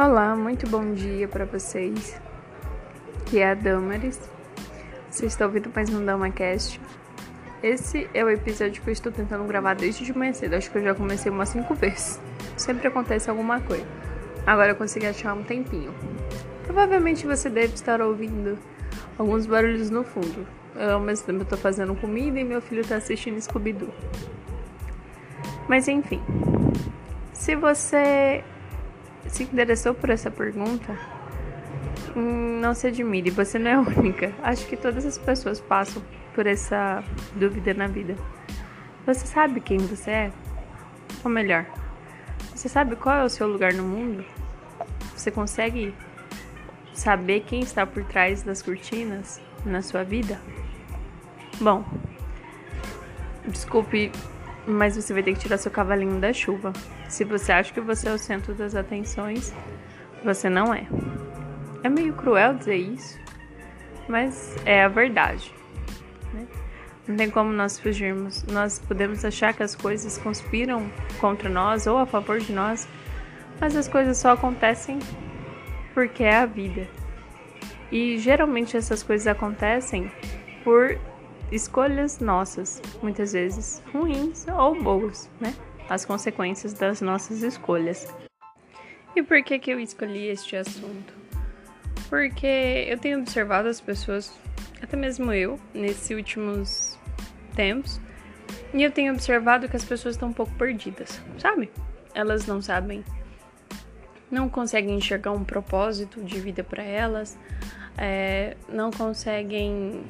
Olá, muito bom dia para vocês. Que é a Damaris. Vocês estão ouvindo mais um DamaCast. Esse é o episódio que eu estou tentando gravar desde de manhã cedo. Acho que eu já comecei umas cinco vezes. Sempre acontece alguma coisa. Agora eu consegui achar um tempinho. Provavelmente você deve estar ouvindo alguns barulhos no fundo. Eu, ao mesmo tempo, estou fazendo comida e meu filho está assistindo Scooby-Doo. Mas enfim, se você se interessou por essa pergunta, hum, não se admire, você não é única. Acho que todas as pessoas passam por essa dúvida na vida. Você sabe quem você é? Ou melhor, você sabe qual é o seu lugar no mundo? Você consegue saber quem está por trás das cortinas na sua vida? Bom, desculpe, mas você vai ter que tirar seu cavalinho da chuva. Se você acha que você é o centro das atenções, você não é. É meio cruel dizer isso, mas é a verdade. Né? Não tem como nós fugirmos. Nós podemos achar que as coisas conspiram contra nós ou a favor de nós, mas as coisas só acontecem porque é a vida. E geralmente essas coisas acontecem por escolhas nossas, muitas vezes ruins ou boas, né? as consequências das nossas escolhas. E por que, que eu escolhi este assunto? Porque eu tenho observado as pessoas, até mesmo eu, nesses últimos tempos, e eu tenho observado que as pessoas estão um pouco perdidas, sabe? Elas não sabem, não conseguem enxergar um propósito de vida para elas, é, não conseguem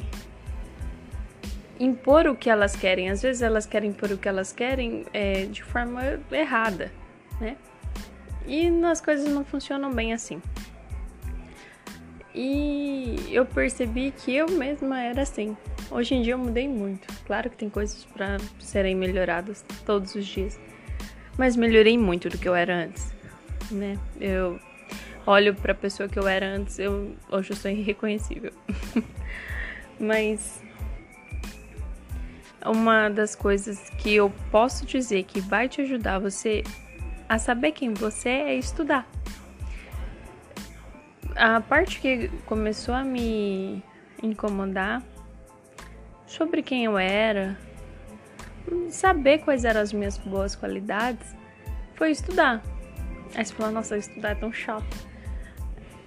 impor o que elas querem. Às vezes elas querem impor o que elas querem é, de forma errada, né? E as coisas não funcionam bem assim. E eu percebi que eu mesma era assim. Hoje em dia eu mudei muito. Claro que tem coisas para serem melhoradas todos os dias. Mas melhorei muito do que eu era antes, né? Eu olho para a pessoa que eu era antes, eu hoje eu sou irreconhecível. Mas uma das coisas que eu posso dizer que vai te ajudar você a saber quem você é, é estudar. A parte que começou a me incomodar sobre quem eu era, saber quais eram as minhas boas qualidades, foi estudar. Aí você fala, nossa, estudar é tão chato.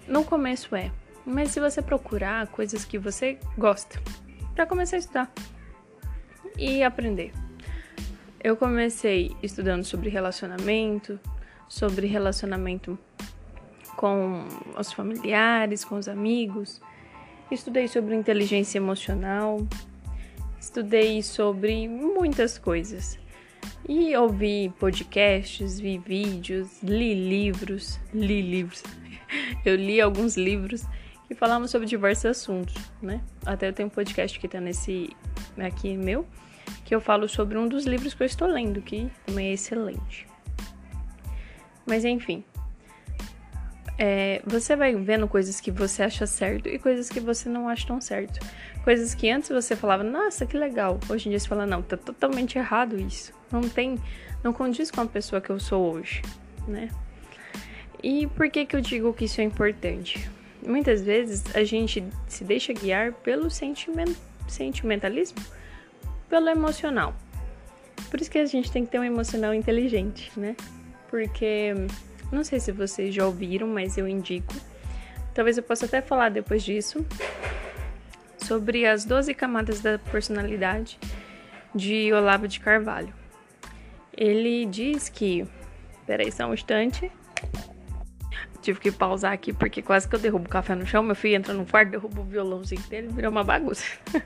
No começo é, mas se você procurar coisas que você gosta, para começar a estudar e aprender. Eu comecei estudando sobre relacionamento, sobre relacionamento com os familiares, com os amigos. Estudei sobre inteligência emocional, estudei sobre muitas coisas. E ouvi podcasts, vi vídeos, li livros, li livros. Eu li alguns livros que falavam sobre diversos assuntos, né? Até eu tenho um podcast que tá nesse aqui meu, que eu falo sobre um dos livros que eu estou lendo, que também é excelente. Mas enfim, é, você vai vendo coisas que você acha certo e coisas que você não acha tão certo. Coisas que antes você falava, nossa, que legal. Hoje em dia você fala, não, tá totalmente errado isso. Não tem, não condiz com a pessoa que eu sou hoje, né? E por que que eu digo que isso é importante? Muitas vezes a gente se deixa guiar pelo sentiment, sentimentalismo pelo emocional. Por isso que a gente tem que ter um emocional inteligente, né? Porque não sei se vocês já ouviram, mas eu indico. Talvez eu possa até falar depois disso sobre as 12 camadas da personalidade de Olavo de Carvalho. Ele diz que. Peraí, só um instante. Tive que pausar aqui porque quase que eu derrubo o café no chão. Meu filho entra no quarto, derruba o violãozinho dele, vira uma bagunça.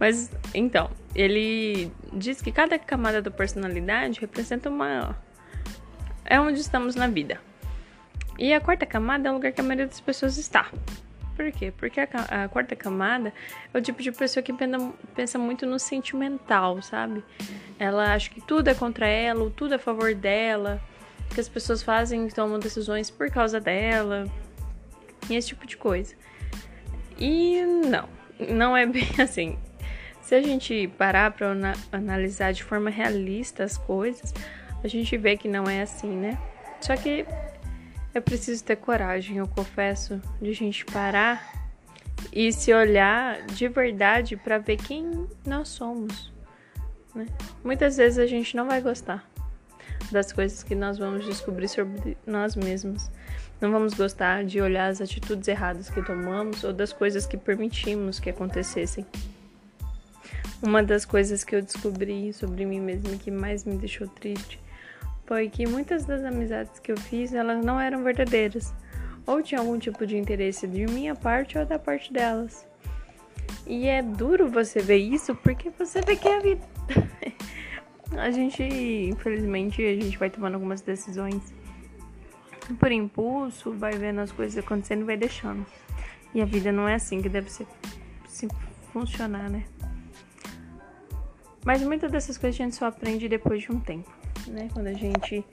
Mas então, ele diz que cada camada da personalidade representa uma. É onde estamos na vida. E a quarta camada é o lugar que a maioria das pessoas está. Por quê? Porque a, a quarta camada é o tipo de pessoa que pensa muito no sentimental, sabe? Ela acha que tudo é contra ela, ou tudo é a favor dela, que as pessoas fazem tomam decisões por causa dela, e esse tipo de coisa. E não, não é bem assim. Se a gente parar para analisar de forma realista as coisas, a gente vê que não é assim, né? Só que É preciso ter coragem, eu confesso, de a gente parar e se olhar de verdade para ver quem nós somos. Né? Muitas vezes a gente não vai gostar das coisas que nós vamos descobrir sobre nós mesmos. Não vamos gostar de olhar as atitudes erradas que tomamos ou das coisas que permitimos que acontecessem. Uma das coisas que eu descobri sobre mim mesma que mais me deixou triste foi que muitas das amizades que eu fiz, elas não eram verdadeiras, ou tinha algum tipo de interesse de minha parte ou da parte delas. E é duro você ver isso porque você vê que a vida. A gente, infelizmente, a gente vai tomando algumas decisões por impulso, vai vendo as coisas acontecendo e vai deixando. E a vida não é assim que deve ser se funcionar, né? Mas muitas dessas coisas a gente só aprende depois de um tempo, né? Quando a gente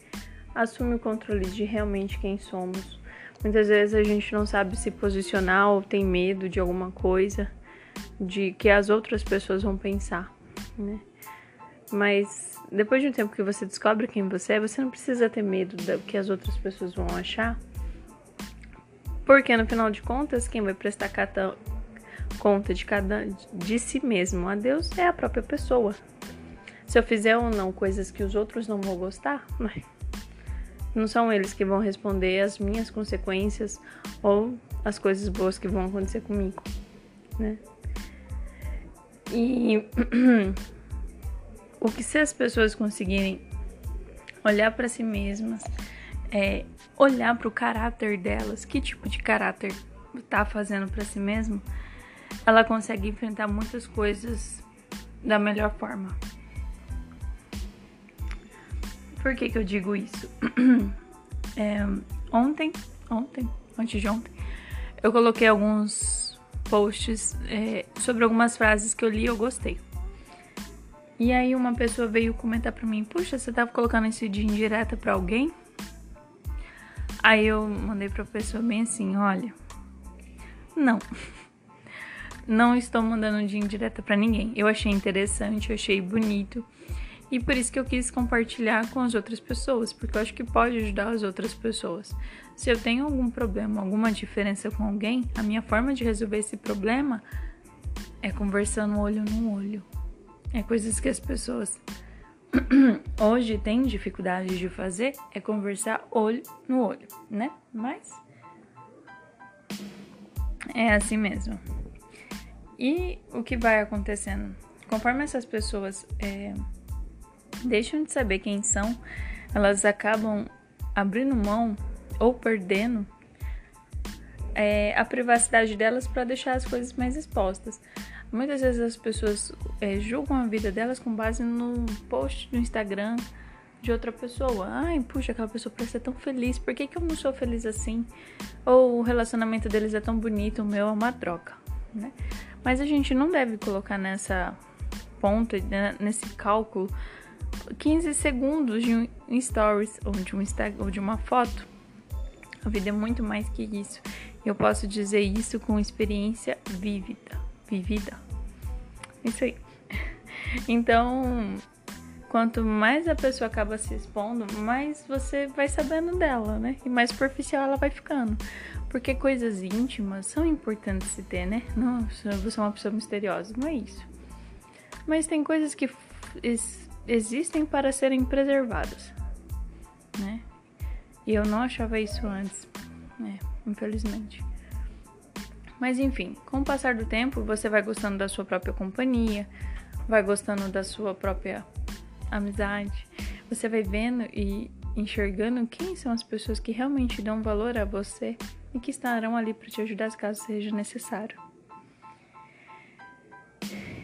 assume o controle de realmente quem somos. Muitas vezes a gente não sabe se posicionar ou tem medo de alguma coisa, de que as outras pessoas vão pensar, né? Mas depois de um tempo que você descobre quem você é, você não precisa ter medo do que as outras pessoas vão achar. Porque no final de contas, quem vai prestar conta de cada de si mesmo a Deus é a própria pessoa. Se eu fizer ou não coisas que os outros não vão gostar, não são eles que vão responder as minhas consequências ou as coisas boas que vão acontecer comigo, né? E o que se as pessoas conseguirem olhar para si mesmas, é, olhar para o caráter delas, que tipo de caráter tá fazendo para si mesmo, ela consegue enfrentar muitas coisas da melhor forma. Por que, que eu digo isso? é, ontem, ontem, antes de ontem, eu coloquei alguns posts é, sobre algumas frases que eu li e eu gostei. E aí uma pessoa veio comentar pra mim, puxa, você tava colocando esse dia indireta pra alguém? Aí eu mandei pra pessoa bem assim, olha, não. Não estou mandando dia indireta para ninguém. Eu achei interessante, eu achei bonito. E por isso que eu quis compartilhar com as outras pessoas, porque eu acho que pode ajudar as outras pessoas. Se eu tenho algum problema, alguma diferença com alguém, a minha forma de resolver esse problema é conversando olho no olho. É coisas que as pessoas hoje têm dificuldade de fazer, é conversar olho no olho, né? Mas é assim mesmo. E o que vai acontecendo? Conforme essas pessoas é, deixam de saber quem são, elas acabam abrindo mão ou perdendo é, a privacidade delas para deixar as coisas mais expostas. Muitas vezes as pessoas é, julgam a vida delas com base no post do Instagram de outra pessoa. Ai, puxa, aquela pessoa parece tão feliz, por que, que eu não sou feliz assim? Ou o relacionamento deles é tão bonito, o meu é uma troca, né? Mas a gente não deve colocar nessa ponta, né, nesse cálculo, 15 segundos de um stories ou de um Instagram ou de uma foto. A vida é muito mais que isso. Eu posso dizer isso com experiência vívida, vivida. Isso aí. Então, quanto mais a pessoa acaba se expondo, mais você vai sabendo dela, né? E mais superficial ela vai ficando. Porque coisas íntimas são importantes se ter, né? Não, você é uma pessoa misteriosa, não é isso. Mas tem coisas que existem para serem preservadas, né? E eu não achava isso antes, né? Infelizmente. Mas enfim, com o passar do tempo, você vai gostando da sua própria companhia, vai gostando da sua própria amizade, você vai vendo e enxergando quem são as pessoas que realmente dão valor a você e que estarão ali para te ajudar caso seja necessário.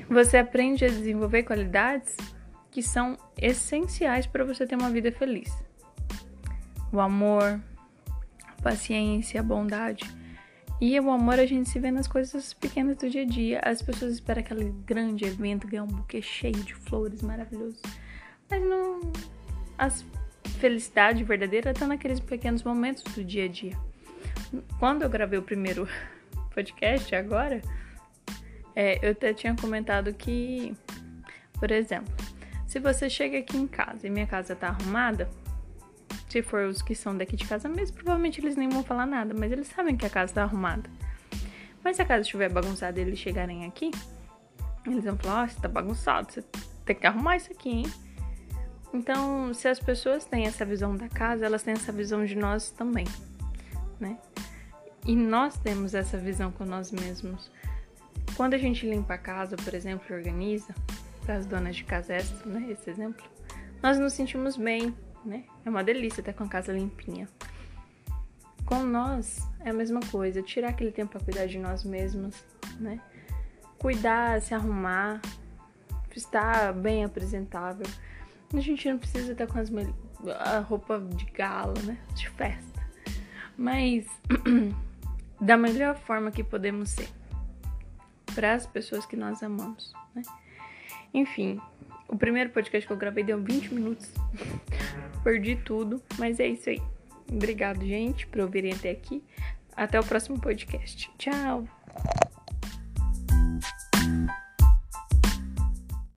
Você aprende a desenvolver qualidades que são essenciais para você ter uma vida feliz. O amor, a paciência, a bondade. E o amor a gente se vê nas coisas pequenas do dia a dia. As pessoas esperam aquele grande evento, ganhar um buquê cheio de flores maravilhoso. Mas não. A felicidade verdadeira está naqueles pequenos momentos do dia a dia quando eu gravei o primeiro podcast agora, é, eu até tinha comentado que, por exemplo, se você chega aqui em casa e minha casa tá arrumada, Se for os que são daqui de casa mesmo, provavelmente eles nem vão falar nada, mas eles sabem que a casa tá arrumada. Mas se a casa estiver bagunçada e eles chegarem aqui, eles vão falar: Ó, oh, você tá bagunçado, você tem que arrumar isso aqui, hein? Então, se as pessoas têm essa visão da casa, elas têm essa visão de nós também, né? E nós temos essa visão com nós mesmos. Quando a gente limpa a casa, por exemplo, e organiza, para as donas de casa essa, né, esse exemplo, nós nos sentimos bem, né? É uma delícia estar com a casa limpinha. Com nós é a mesma coisa, tirar aquele tempo para cuidar de nós mesmos, né? Cuidar, se arrumar, estar bem apresentável. A gente não precisa estar com as a roupa de gala, né? De festa. Mas da melhor forma que podemos ser para as pessoas que nós amamos, né? Enfim, o primeiro podcast que eu gravei deu 20 minutos. Perdi tudo, mas é isso aí. Obrigado, gente, por ouvirem até aqui. Até o próximo podcast. Tchau!